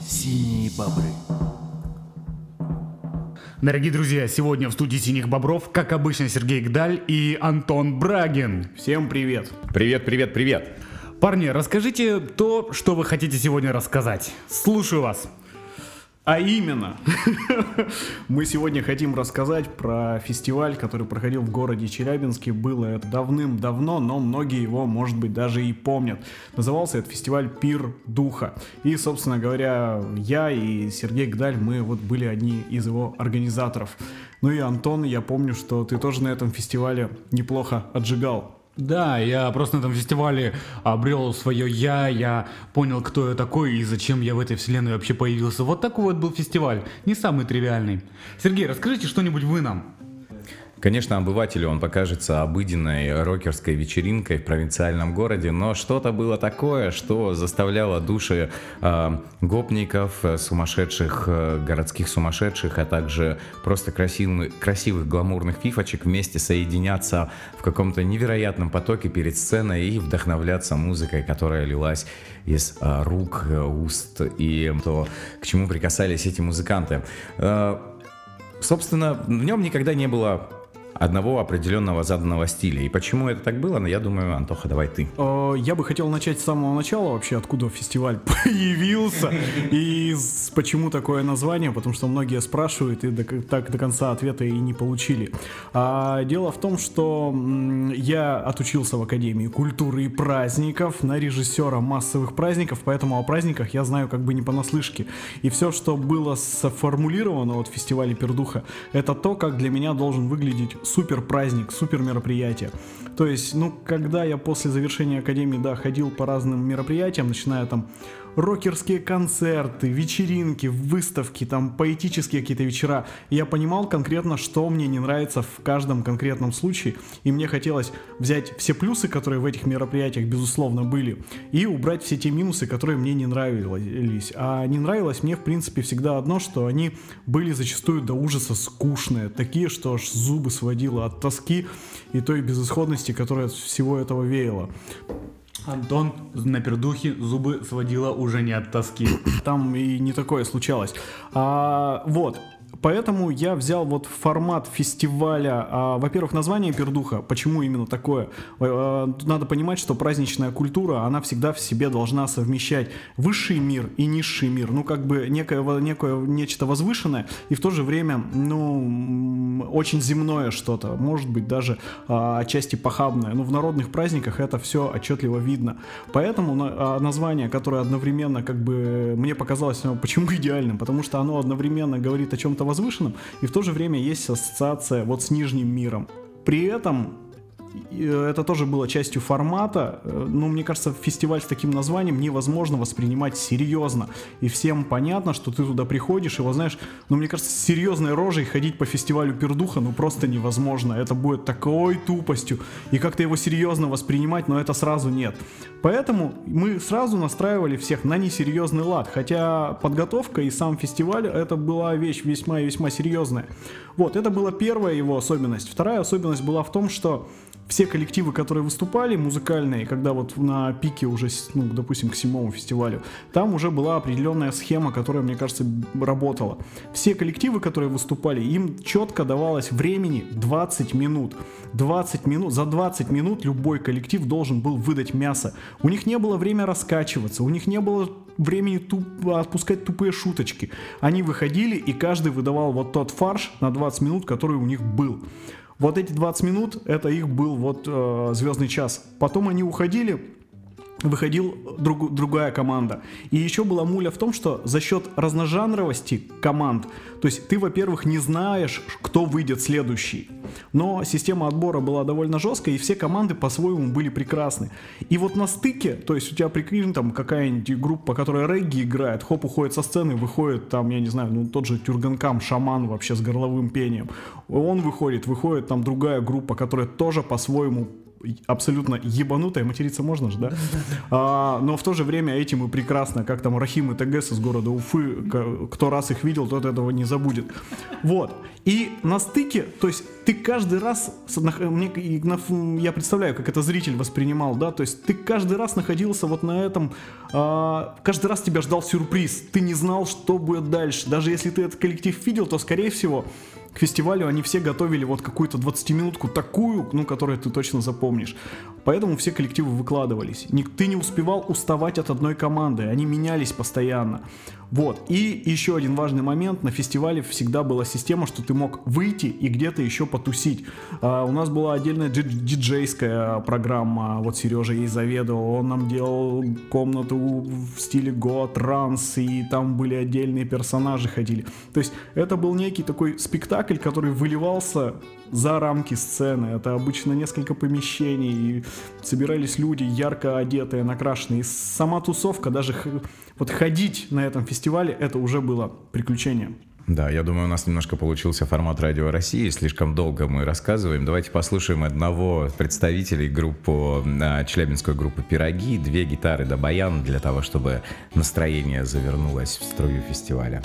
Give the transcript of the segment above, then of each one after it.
Синие бобры. Дорогие друзья, сегодня в студии «Синих бобров», как обычно, Сергей Гдаль и Антон Брагин. Всем привет. Привет, привет, привет. Парни, расскажите то, что вы хотите сегодня рассказать. Слушаю вас. А именно, мы сегодня хотим рассказать про фестиваль, который проходил в городе Челябинске. Было это давным-давно, но многие его, может быть, даже и помнят. Назывался этот фестиваль «Пир Духа». И, собственно говоря, я и Сергей Гдаль, мы вот были одни из его организаторов. Ну и Антон, я помню, что ты тоже на этом фестивале неплохо отжигал. Да, я просто на этом фестивале обрел свое я, я понял, кто я такой и зачем я в этой вселенной вообще появился. Вот такой вот был фестиваль, не самый тривиальный. Сергей, расскажите что-нибудь вы нам. Конечно, обывателю он покажется обыденной рокерской вечеринкой в провинциальном городе, но что-то было такое, что заставляло души э, гопников, сумасшедших, э, городских сумасшедших, а также просто красивых, красивых гламурных фифочек вместе соединяться в каком-то невероятном потоке перед сценой и вдохновляться музыкой, которая лилась из э, рук, э, уст и то, к чему прикасались эти музыканты. Э, собственно, в нем никогда не было одного определенного заданного стиля. И почему это так было, я думаю, Антоха, давай ты. Э, я бы хотел начать с самого начала вообще, откуда фестиваль появился и почему такое название, потому что многие спрашивают и так до конца ответа и не получили. А, дело в том, что я отучился в Академии культуры и праздников на режиссера массовых праздников, поэтому о праздниках я знаю как бы не понаслышке. И все, что было сформулировано от фестиваля Пердуха, это то, как для меня должен выглядеть супер праздник, супер мероприятие. То есть, ну, когда я после завершения академии, да, ходил по разным мероприятиям, начиная там рокерские концерты, вечеринки, выставки, там поэтические какие-то вечера. И я понимал конкретно, что мне не нравится в каждом конкретном случае. И мне хотелось взять все плюсы, которые в этих мероприятиях, безусловно, были, и убрать все те минусы, которые мне не нравились. А не нравилось мне, в принципе, всегда одно, что они были зачастую до ужаса скучные. Такие, что аж зубы сводило от тоски и той безысходности, которая от всего этого веяла. Антон на пердухе зубы сводила уже не от тоски. Там и не такое случалось. А, вот, Поэтому я взял вот формат фестиваля. А, во-первых, название пердуха. Почему именно такое? А, надо понимать, что праздничная культура, она всегда в себе должна совмещать высший мир и низший мир. Ну, как бы некое, некое нечто возвышенное и в то же время, ну, очень земное что-то. Может быть, даже а, отчасти похабное. Но в народных праздниках это все отчетливо видно. Поэтому а, название, которое одновременно, как бы, мне показалось, ну, почему идеальным? Потому что оно одновременно говорит о чем-то возвышенном, и в то же время есть ассоциация вот с нижним миром. При этом это тоже было частью формата. Э, но мне кажется, фестиваль с таким названием невозможно воспринимать серьезно. И всем понятно, что ты туда приходишь, и вот знаешь, ну мне кажется, с серьезной рожей ходить по фестивалю Пердуха, ну просто невозможно. Это будет такой тупостью. И как-то его серьезно воспринимать, но это сразу нет. Поэтому мы сразу настраивали всех на несерьезный лад. Хотя подготовка и сам фестиваль это была вещь весьма и весьма серьезная. Вот, это была первая его особенность. Вторая особенность была в том, что все коллективы, которые выступали, музыкальные, когда вот на пике уже, ну, допустим, к седьмому фестивалю, там уже была определенная схема, которая, мне кажется, работала. Все коллективы, которые выступали, им четко давалось времени 20 минут. 20 минут, за 20 минут любой коллектив должен был выдать мясо. У них не было время раскачиваться, у них не было времени туп, отпускать тупые шуточки. Они выходили, и каждый выдавал вот тот фарш на 20 минут, который у них был. Вот эти 20 минут, это их был вот э, звездный час. Потом они уходили, выходил друг, другая команда. И еще была муля в том, что за счет разножанровости команд, то есть ты, во-первых, не знаешь, кто выйдет следующий. Но система отбора была довольно жесткая, и все команды по-своему были прекрасны. И вот на стыке, то есть у тебя прикинь, там какая-нибудь группа, которая регги играет, хоп, уходит со сцены, выходит там, я не знаю, ну тот же Тюрганкам, шаман вообще с горловым пением. Он выходит, выходит там другая группа, которая тоже по-своему абсолютно ебанутая, материться можно же, да? А, но в то же время этим и прекрасно, как там Рахим и ТГС из города Уфы, кто раз их видел, тот этого не забудет. Вот. И на стыке, то есть ты каждый раз, мне, я представляю, как это зритель воспринимал, да, то есть ты каждый раз находился вот на этом, а, каждый раз тебя ждал сюрприз, ты не знал, что будет дальше. Даже если ты этот коллектив видел, то, скорее всего, к фестивалю они все готовили вот какую-то 20-минутку такую, ну, которую ты точно запомнишь. Поэтому все коллективы выкладывались. Ты не успевал уставать от одной команды, они менялись постоянно. Вот. И еще один важный момент. На фестивале всегда была система, что ты мог выйти и где-то еще потусить. А, у нас была отдельная дидж- диджейская программа. Вот Сережа ей заведовал. Он нам делал комнату в стиле го, транс, и там были отдельные персонажи ходили. То есть это был некий такой спектакль, который выливался за рамки сцены. Это обычно несколько помещений, и собирались люди ярко одетые, накрашенные. И сама тусовка, даже вот ходить на этом фестивале, это уже было приключением. Да, я думаю, у нас немножко получился формат Радио России. Слишком долго мы рассказываем. Давайте послушаем одного представителей группы, а, челябинскую группу «Пироги». Две гитары да баян для того, чтобы настроение завернулось в струю фестиваля.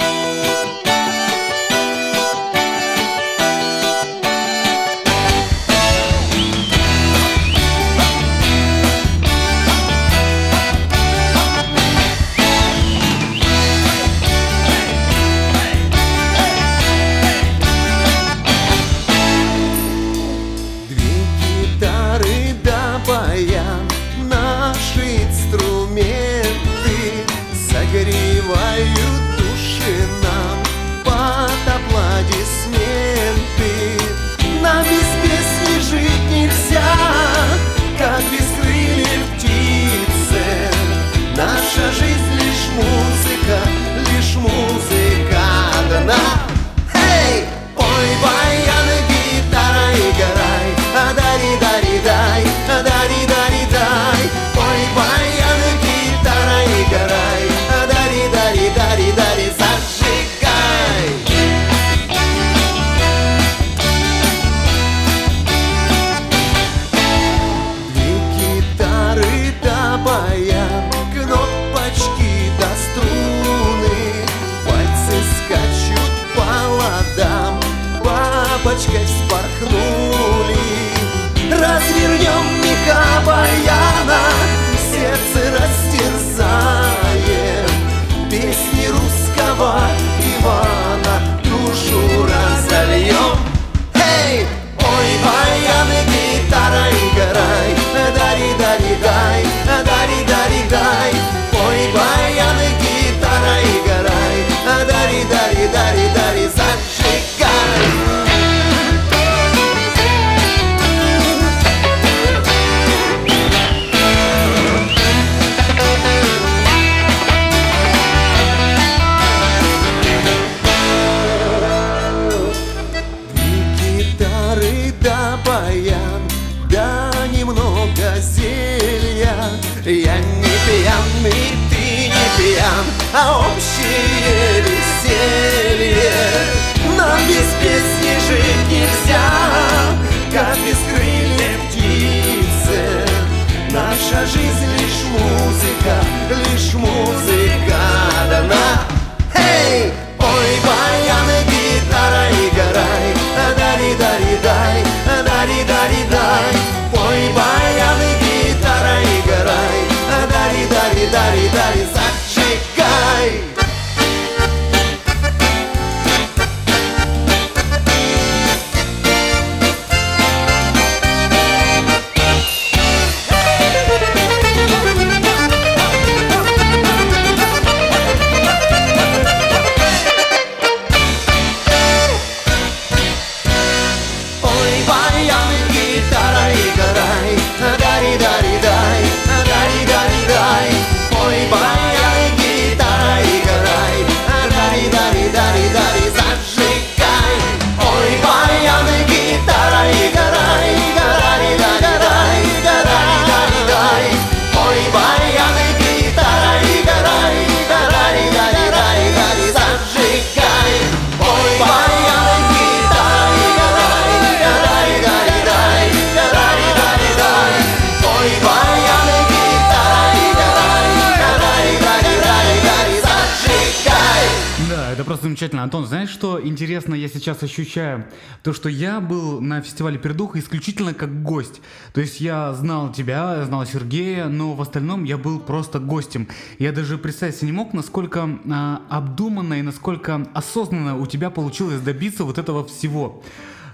Сейчас ощущаю? То, что я был на фестивале Пердуха исключительно как гость. То есть я знал тебя, знал Сергея, но в остальном я был просто гостем. Я даже представить себе не мог, насколько а, обдуманно и насколько осознанно у тебя получилось добиться вот этого всего.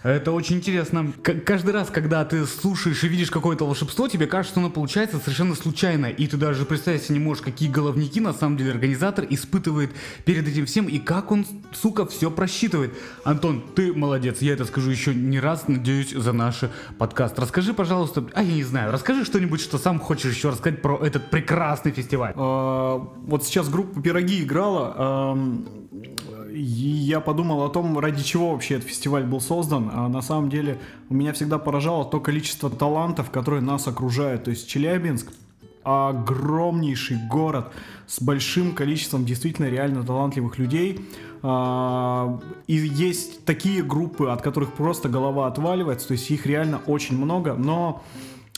Это очень интересно. К- каждый раз, когда ты слушаешь и видишь какое-то волшебство, тебе кажется, что оно получается совершенно случайно. И ты даже представить себе не можешь, какие головники на самом деле организатор испытывает перед этим всем и как он, сука, все просчитывает. Антон, ты молодец. Я это скажу еще не раз, надеюсь, за наш подкаст. Расскажи, пожалуйста, а я не знаю, расскажи что-нибудь, что сам хочешь еще рассказать про этот прекрасный фестиваль. А, Вот сейчас группа «Пироги» играла, я подумал о том, ради чего вообще этот фестиваль был создан. А на самом деле у меня всегда поражало то количество талантов, которые нас окружают. То есть Челябинск огромнейший город с большим количеством действительно реально талантливых людей. А, И есть такие группы, от которых просто голова отваливается, то есть их реально очень много, но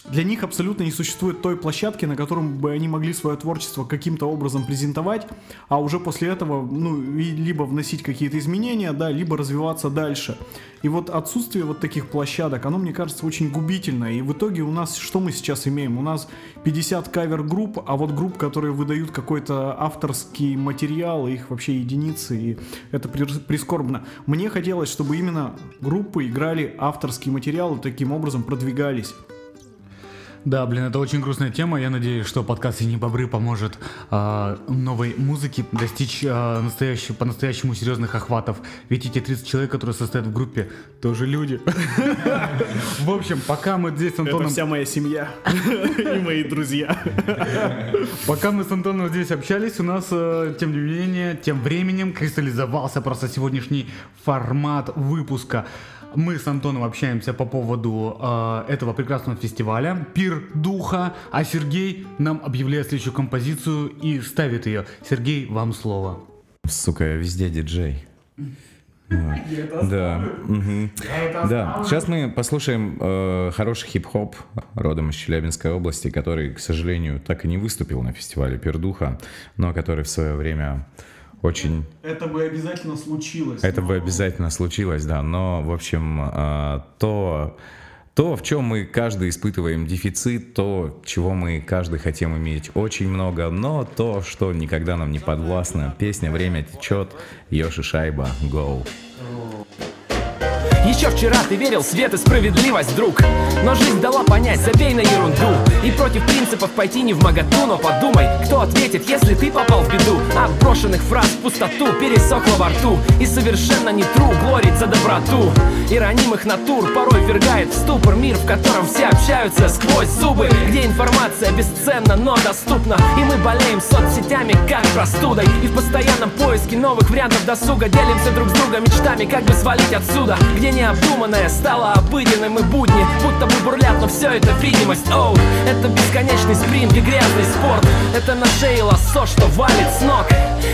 для них абсолютно не существует той площадки, на котором бы они могли свое творчество каким-то образом презентовать, а уже после этого, ну, либо вносить какие-то изменения, да, либо развиваться дальше. И вот отсутствие вот таких площадок, оно, мне кажется, очень губительно. И в итоге у нас, что мы сейчас имеем? У нас 50 кавер-групп, а вот групп, которые выдают какой-то авторский материал, их вообще единицы, и это при- прискорбно. Мне хотелось, чтобы именно группы играли авторский материал и таким образом продвигались. Да, блин, это очень грустная тема. Я надеюсь, что подкаст «Синие бобры» поможет а, новой музыке достичь а, настоящего, по-настоящему серьезных охватов. Ведь эти 30 человек, которые состоят в группе, тоже люди. В общем, пока мы здесь с Это Антоном... вся моя семья и мои друзья. Пока мы с Антоном здесь общались, у нас, э, тем не менее, тем временем кристаллизовался просто сегодняшний формат выпуска. Мы с Антоном общаемся по поводу э, этого прекрасного фестиваля «Пир духа», а Сергей нам объявляет следующую композицию и ставит ее. Сергей, вам слово. Сука, я везде диджей. Да. Да. Сейчас мы послушаем э, хороший хип-хоп родом из Челябинской области, который, к сожалению, так и не выступил на фестивале Пердуха, но который в свое время очень Это бы обязательно случилось. Это бы обязательно случилось, да. Но, в общем, а, то, то, в чем мы каждый испытываем дефицит, то, чего мы каждый хотим иметь очень много, но то, что никогда нам не подвластно. Песня «Время течет», Йоши Шайба, Go. Еще вчера ты верил в свет и справедливость, друг. Но жизнь дала понять, забей на ерунду. И против принципов пойти не в моготу Но подумай, кто ответит, если ты попал в беду. От брошенных фраз в пустоту пересохло во рту. И совершенно не тру глорит за доброту. И ранимых натур порой ввергает в ступор Мир, в котором все общаются сквозь зубы. Где информация бесценна, но доступна. И мы болеем соцсетями, как простудой. И в постоянном поиске новых вариантов досуга Делимся друг с другом мечтами, как бы свалить отсюда. Где необдуманное стало обыденным и будни Будто бы бурлят, но все это видимость. Оу, это бесконечный спринт и грязный спорт. Это на шее лассо, что валит с ног.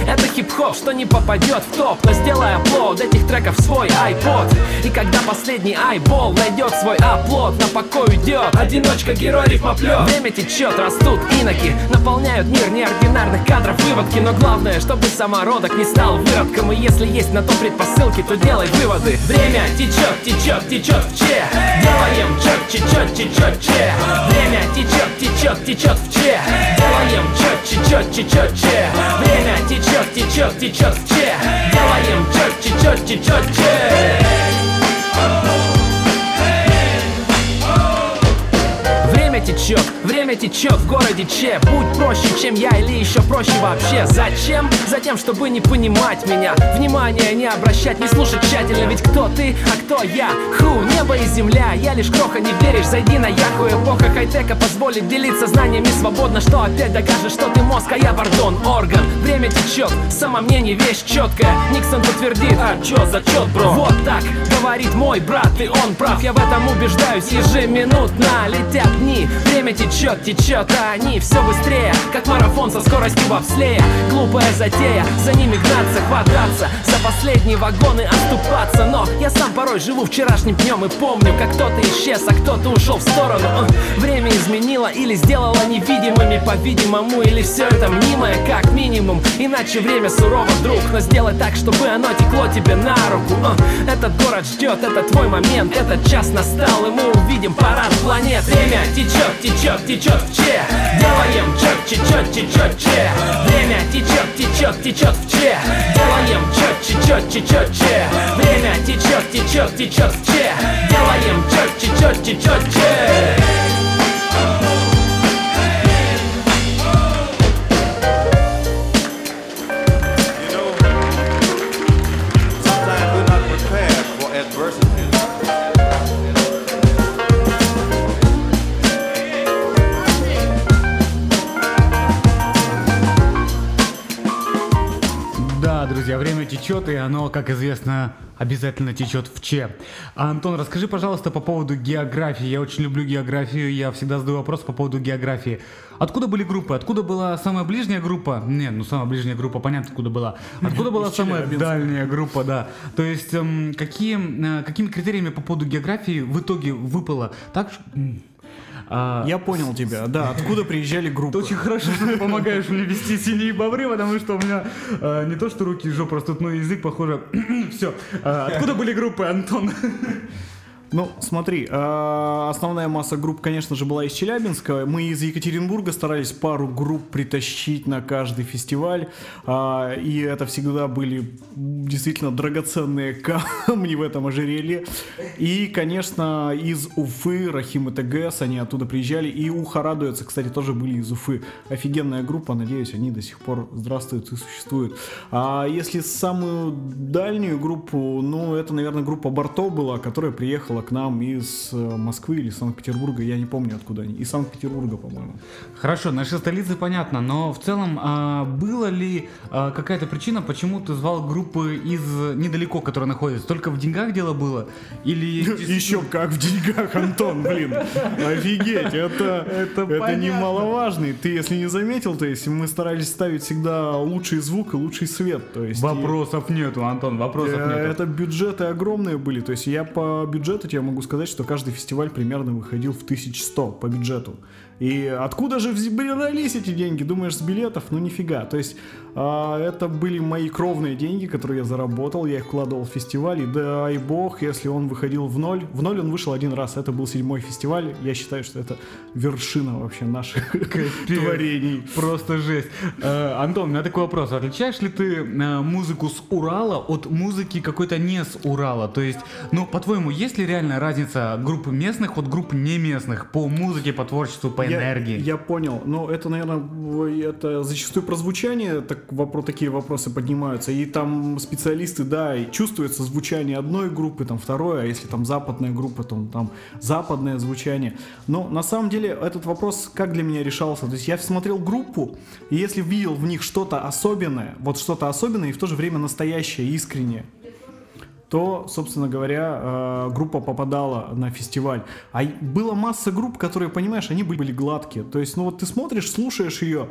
Это хип-хоп, что не попадет в топ. Но сделай аплод этих треков свой iPod. И когда последний айбол найдет свой оплот На покой уйдет одиночка, герой рифмоплет Время течет, растут иноки. Наполняют мир неординарных кадров выводки. Но главное, чтобы самородок не стал выродком. И если есть на то предпосылки, то делай выводы. Время течет, течет, течет в че? Делаем чет, течет, течет че? Время течет, течет, течет в че? Делаем чет, течет, течет че? Время течет, течет, течет в че? Делаем чет, течет, течет время течет в городе Че? Будь проще, чем я или еще проще вообще. Зачем? Затем, чтобы не понимать меня. Внимание не обращать, не слушать тщательно. Ведь кто ты, а кто я? Ху, небо и земля. Я лишь кроха, не веришь, зайди на яху Эпоха хай-тека позволит делиться знаниями свободно. Что опять докажет, что ты мозг, а я пардон, орган. Время течет, самомнение вещь четкая Никсон подтвердит, а чё за чет, бро? Вот так говорит мой брат, и он прав. Я в этом убеждаюсь. Ежеминутно Летят дни, время течет, течет, а они все быстрее. Как марафон со скоростью бобслея Глупая затея, за ними гнаться, хвататься За последние вагоны оступаться. Но я сам порой живу вчерашним днем И помню, как кто-то исчез, а кто-то ушел в сторону. Э, время изменило или сделало невидимыми По-видимому, или все это мнимое, как минимум. Иначе время сурово, друг Но сделай так, чтобы оно текло тебе на руку. А, Этот город ждет, это твой момент Этот час настал, и мы увидим парад планет. Время течет, течет, течет в че Делаем чет, течет, течет, че Время течет, течет, течет в че Делаем чет, течет, течет, че Время течет, течет, течет в че Делаем чет, течет, течет, течет, и оно, как известно, обязательно течет в Че. А, Антон, расскажи, пожалуйста, по поводу географии. Я очень люблю географию, я всегда задаю вопрос по поводу географии. Откуда были группы? Откуда была самая ближняя группа? Не, ну самая ближняя группа, понятно, откуда была. Откуда была самая дальняя группа, да. То есть, эм, какие, э, какими критериями по поводу географии в итоге выпало? Так, а, Я понял тебя, да, откуда приезжали группы. это очень хорошо, что ты помогаешь мне вести синие бобры, потому что у меня э, не то что руки и жопа растут, но язык, похоже. Все. откуда были группы, Антон? Ну, смотри, э, основная масса групп, конечно же, была из Челябинска. Мы из Екатеринбурга старались пару групп притащить на каждый фестиваль. а, И это всегда были действительно драгоценные камни в этом ожерелье. И, конечно, из Уфы, Рахим и ТГС, они оттуда приезжали. И Уха радуется, кстати, тоже были из Уфы. Офигенная группа, надеюсь, они до сих пор здравствуют и существуют. А если самую дальнюю группу, ну, это, наверное, группа Барто была, которая приехала к нам из э, Москвы или Санкт-Петербурга, я не помню, откуда они. Из Санкт-Петербурга, по-моему. Хорошо, наши столицы понятно, но в целом а, была ли а, какая-то причина, почему ты звал группы из недалеко, которые находятся? Только в деньгах дело было? Или... Еще как в деньгах, Антон, блин. Офигеть, это, это, понятно. немаловажно. И Ты, если не заметил, то есть мы старались ставить всегда лучший звук и лучший свет. То есть, и- Вопросов нету, Антон, вопросов Э, нету. Это бюджеты огромные были. То есть я по бюджету тебе могу сказать, что каждый фестиваль примерно выходил в 1100 по бюджету. И откуда же брались эти деньги? Думаешь, с билетов? Ну нифига. То есть это были мои кровные деньги, которые я заработал. Я их вкладывал в фестиваль. И дай бог, если он выходил в ноль. В ноль он вышел один раз. Это был седьмой фестиваль. Я считаю, что это вершина вообще наших творений. Просто жесть. Э, Антон, у меня такой вопрос. Отличаешь ли ты э, музыку с Урала от музыки какой-то не с Урала? То есть, ну, по-твоему, есть ли реальная разница группы местных от групп не местных по музыке, по творчеству, по Я- энергии? Я, понял. Но это, наверное, это зачастую про звучание вопро- такие вопросы поднимаются. И там специалисты, да, и чувствуется звучание одной группы, там второй, а если там западная группа, то там западное звучание. Но на самом деле этот вопрос как для меня решался? То есть я смотрел группу, и если видел в них что-то особенное, вот что-то особенное и в то же время настоящее, искреннее, то, собственно говоря, э, группа попадала на фестиваль. А была масса групп, которые, понимаешь, они были гладкие. То есть, ну вот ты смотришь, слушаешь ее,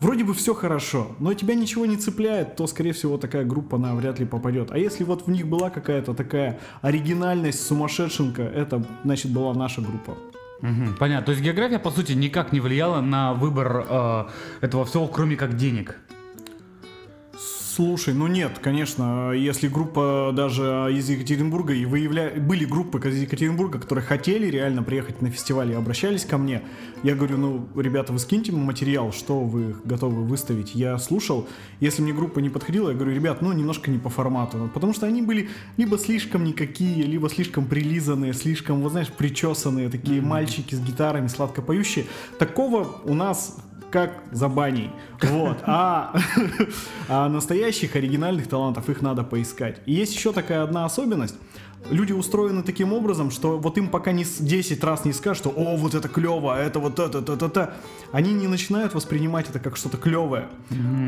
вроде бы все хорошо, но тебя ничего не цепляет, то, скорее всего, такая группа, она вряд ли попадет. А если вот в них была какая-то такая оригинальность, сумасшедшенка, это, значит, была наша группа. Мгм, понятно. То есть география, по сути, никак не влияла на выбор э, этого всего, кроме как денег. Слушай, ну нет, конечно, если группа даже из Екатеринбурга, и выявля... были группы из Екатеринбурга, которые хотели реально приехать на фестиваль и обращались ко мне, я говорю, ну, ребята, вы скиньте мне материал, что вы готовы выставить. Я слушал, если мне группа не подходила, я говорю, ребят, ну, немножко не по формату, Ну, потому что они были либо слишком никакие, либо слишком прилизанные, слишком, вот знаешь, причесанные, такие мальчики с гитарами, сладко поющие. Такого у нас как за баней. Вот. А, а настоящих оригинальных талантов их надо поискать. И есть еще такая одна особенность. Люди устроены таким образом, что вот им пока не с- 10 раз не скажут, что «О, вот это клево, а это вот это, это, это, это», они не начинают воспринимать это как что-то клевое.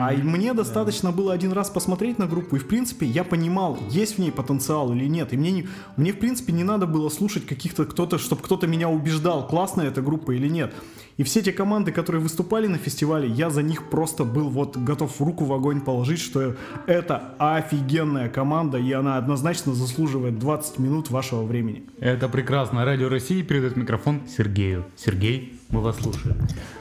А и мне достаточно было один раз посмотреть на группу, и в принципе я понимал, есть в ней потенциал или нет. И мне, не, мне в принципе не надо было слушать каких-то кто-то, чтобы кто-то меня убеждал, классная эта группа или нет. И все те команды, которые выступали на фестивале, я за них просто был вот готов руку в огонь положить, что это офигенная команда, и она однозначно заслуживает 20 минут вашего времени. Это прекрасно. Радио России передает микрофон Сергею. Сергей, мы вас слушаем.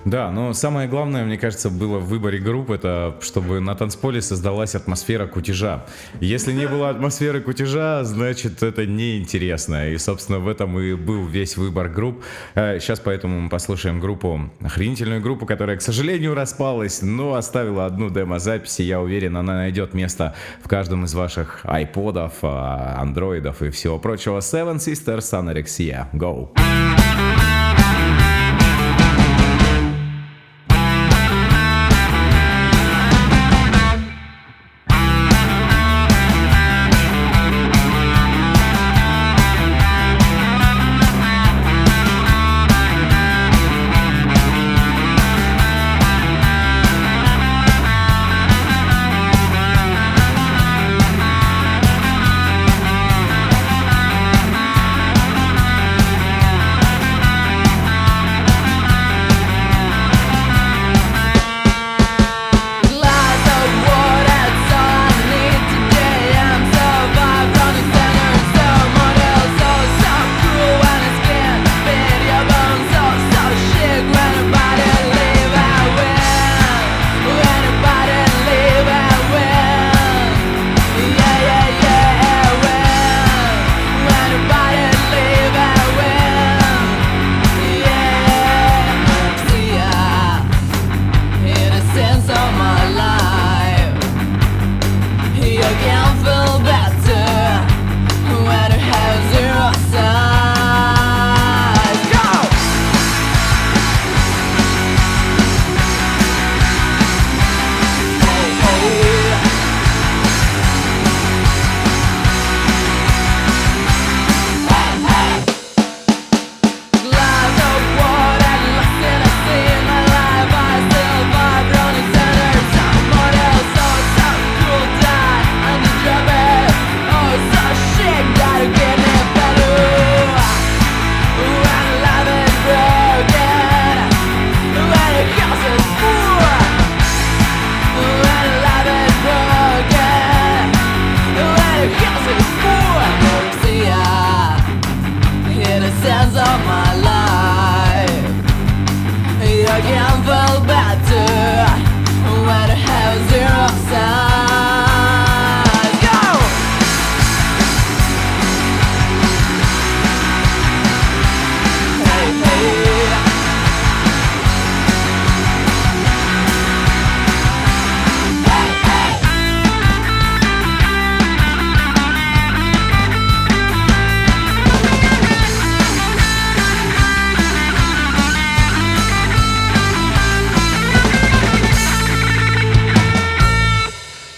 Да, но самое главное, мне кажется, было в выборе групп, это чтобы на танцполе создалась атмосфера кутежа. Если не было атмосферы кутежа, значит это неинтересно. И, собственно, в этом и был весь выбор групп. Э, Сейчас поэтому мы послушаем группу, охренительную группу, которая, к сожалению, распалась, но оставила одну демо-запись, и я уверен, она найдет место в каждом из ваших айподов, а, андроидов и всего прочего. Seven Sisters Anorexia. Go! Glass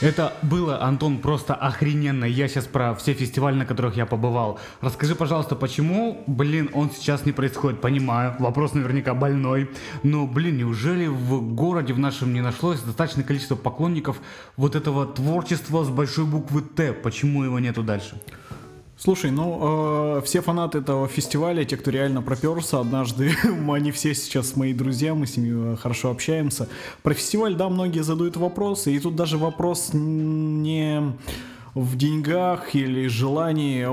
Это было, Антон, просто охрененно. Я сейчас про все фестивали, на которых я побывал. Расскажи, пожалуйста, почему, блин, он сейчас не происходит? Понимаю, вопрос наверняка больной. Но, блин, неужели в городе в нашем не нашлось достаточное количество поклонников вот этого творчества с большой буквы Т? Почему его нету дальше? Слушай, ну, э, все фанаты этого фестиваля, те, кто реально проперся однажды, они все сейчас мои друзья, мы с ними э, хорошо общаемся. Про фестиваль, да, многие задают вопросы, и тут даже вопрос не в деньгах или желании.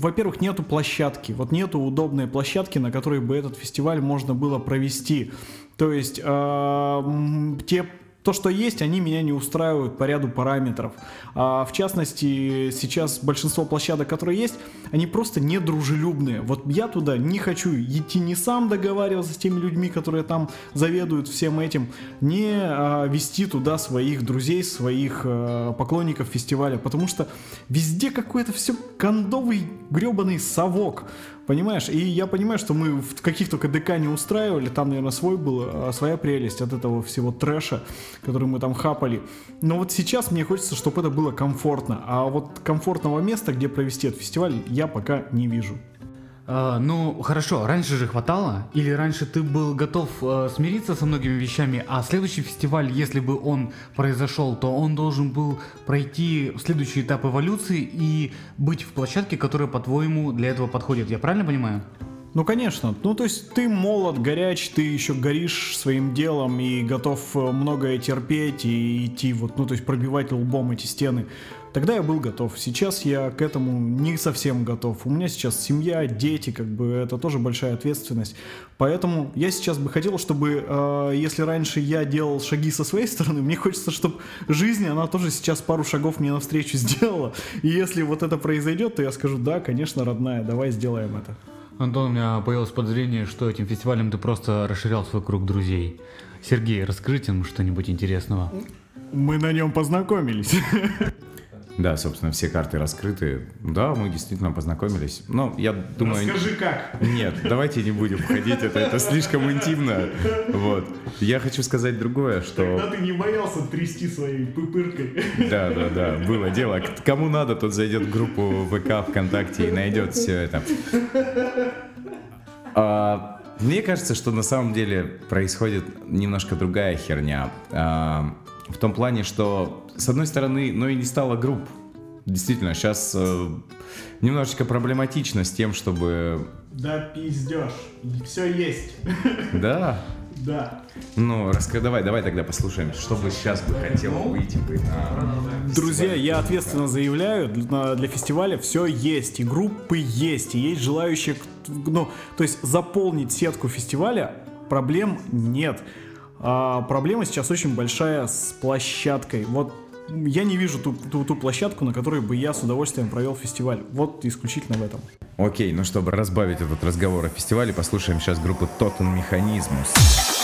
Во-первых, нету площадки. Вот нету удобной площадки, на которой бы этот фестиваль можно было провести. То есть э, те то, что есть, они меня не устраивают по ряду параметров. А, в частности, сейчас большинство площадок, которые есть, они просто недружелюбные. Вот я туда не хочу идти не сам договариваться с теми людьми, которые там заведуют всем этим, не а, вести туда своих друзей, своих а, поклонников фестиваля, потому что везде какой-то все кондовый гребаный совок. Понимаешь? И я понимаю, что мы в каких только ДК не устраивали, там, наверное, свой был, а, своя прелесть от этого всего трэша, который мы там хапали. Но вот сейчас мне хочется, чтобы это было комфортно. А вот комфортного места, где провести этот фестиваль, я пока не вижу. А, ну, хорошо, раньше же хватало? Или раньше ты был готов э, смириться со многими вещами, а следующий фестиваль, если бы он произошел, то он должен был пройти следующий этап эволюции и быть в площадке, которая, по-твоему, для этого подходит. Я правильно понимаю? Ну, конечно. Ну, то есть ты молод, горяч, ты еще горишь своим делом и готов э, многое терпеть и идти вот, ну, то есть пробивать лбом эти стены. Тогда я был готов. Сейчас я к этому не совсем готов. У меня сейчас семья, дети, как бы это тоже большая ответственность. Поэтому я сейчас бы хотел, чтобы, э, если раньше я делал шаги со своей стороны, мне хочется, чтобы жизнь, она тоже сейчас пару шагов мне навстречу сделала. И если вот это произойдет, то я скажу, да, конечно, родная, давай сделаем это. Антон, у меня появилось подозрение, что этим фестивалем ты просто расширял свой круг друзей. Сергей, расскажите нам что-нибудь интересного. Мы на нем познакомились. Да, собственно, все карты раскрыты. Да, мы действительно познакомились. Но я думаю... как. Нет, давайте не будем входить, это, это слишком интимно. Вот. Я хочу сказать другое, что... ты не боялся трясти своей пыпыркой. Да, да, да, было дело. Кому надо, тот зайдет в группу ВК ВКонтакте и найдет все это. А, мне кажется, что на самом деле происходит немножко другая херня. А, в том плане, что с одной стороны, ну и не стало групп. Действительно, сейчас немножечко проблематично с тем, чтобы... Да пиздешь. Все есть. Да, Да. ну, раска... давай, давай тогда послушаем, что бы сейчас бы хотел выйти бы на... Друзья, я ответственно заявляю, для, для фестиваля все есть, и группы есть, и есть желающие, ну, то есть заполнить сетку фестиваля, проблем нет. А, проблема сейчас очень большая с площадкой. Вот я не вижу ту, ту, ту площадку, на которой бы я с удовольствием провел фестиваль. Вот исключительно в этом. Окей, ну чтобы разбавить этот разговор о фестивале, послушаем сейчас группу Totten Mechanismus.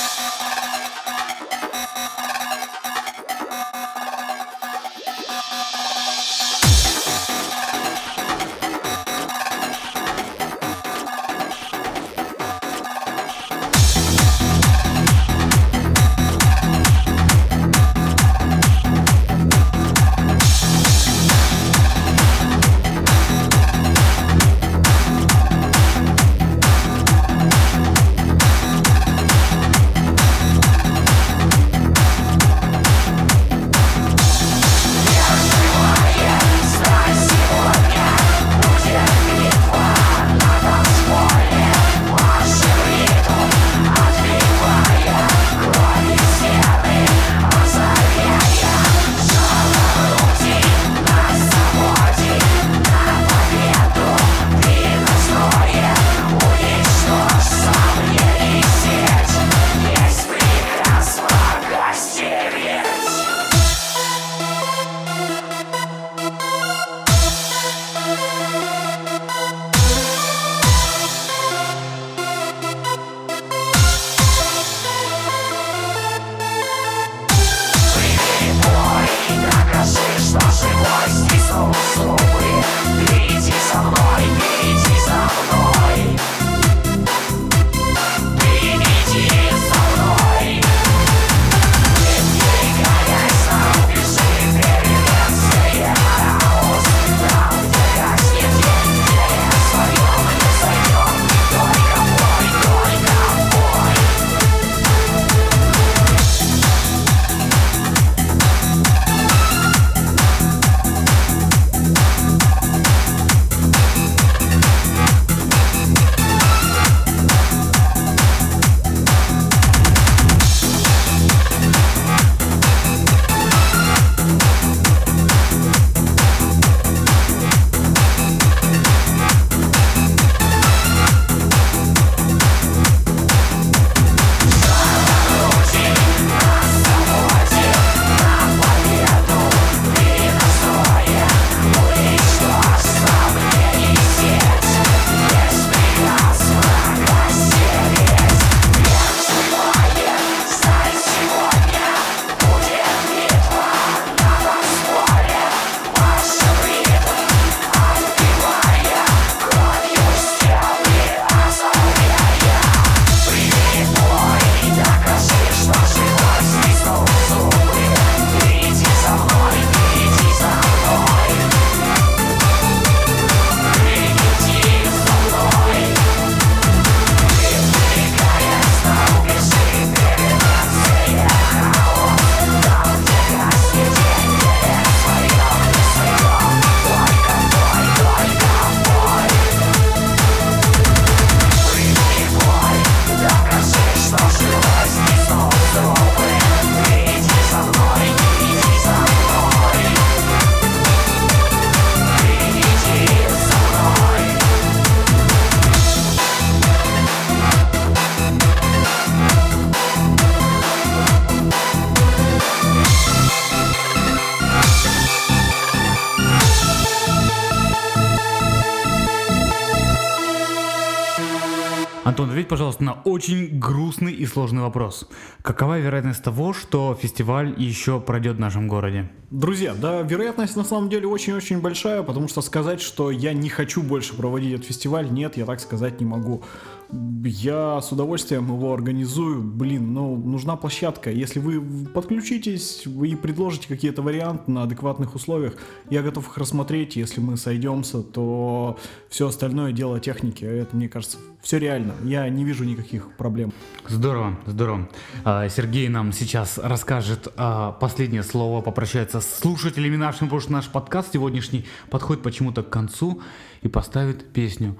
Пожалуйста, на очень грустный и сложный вопрос. Какова вероятность того, что фестиваль еще пройдет в нашем городе? Друзья, да, вероятность на самом деле очень-очень большая, потому что сказать, что я не хочу больше проводить этот фестиваль, нет, я так сказать не могу. Я с удовольствием его организую. Блин, ну, нужна площадка. Если вы подключитесь и предложите какие-то варианты на адекватных условиях, я готов их рассмотреть. Если мы сойдемся, то все остальное дело техники. Это, мне кажется, все реально. Я не вижу никаких проблем. Здорово, здорово. А, Сергей нам сейчас расскажет а, последнее слово, попрощается с слушателями нашими, потому что наш подкаст сегодняшний подходит почему-то к концу и поставит песню.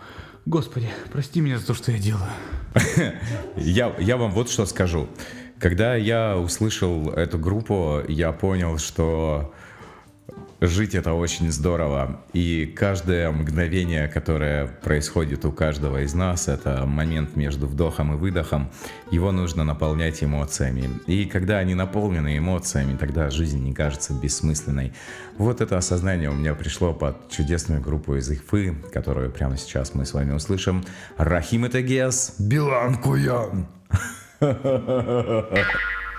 Господи, прости меня за то, что я делаю. Я, я вам вот что скажу. Когда я услышал эту группу, я понял, что жить это очень здорово. И каждое мгновение, которое происходит у каждого из нас, это момент между вдохом и выдохом, его нужно наполнять эмоциями. И когда они наполнены эмоциями, тогда жизнь не кажется бессмысленной. Вот это осознание у меня пришло под чудесную группу из Ихфы, которую прямо сейчас мы с вами услышим. Рахим Этагес, Билан Куян.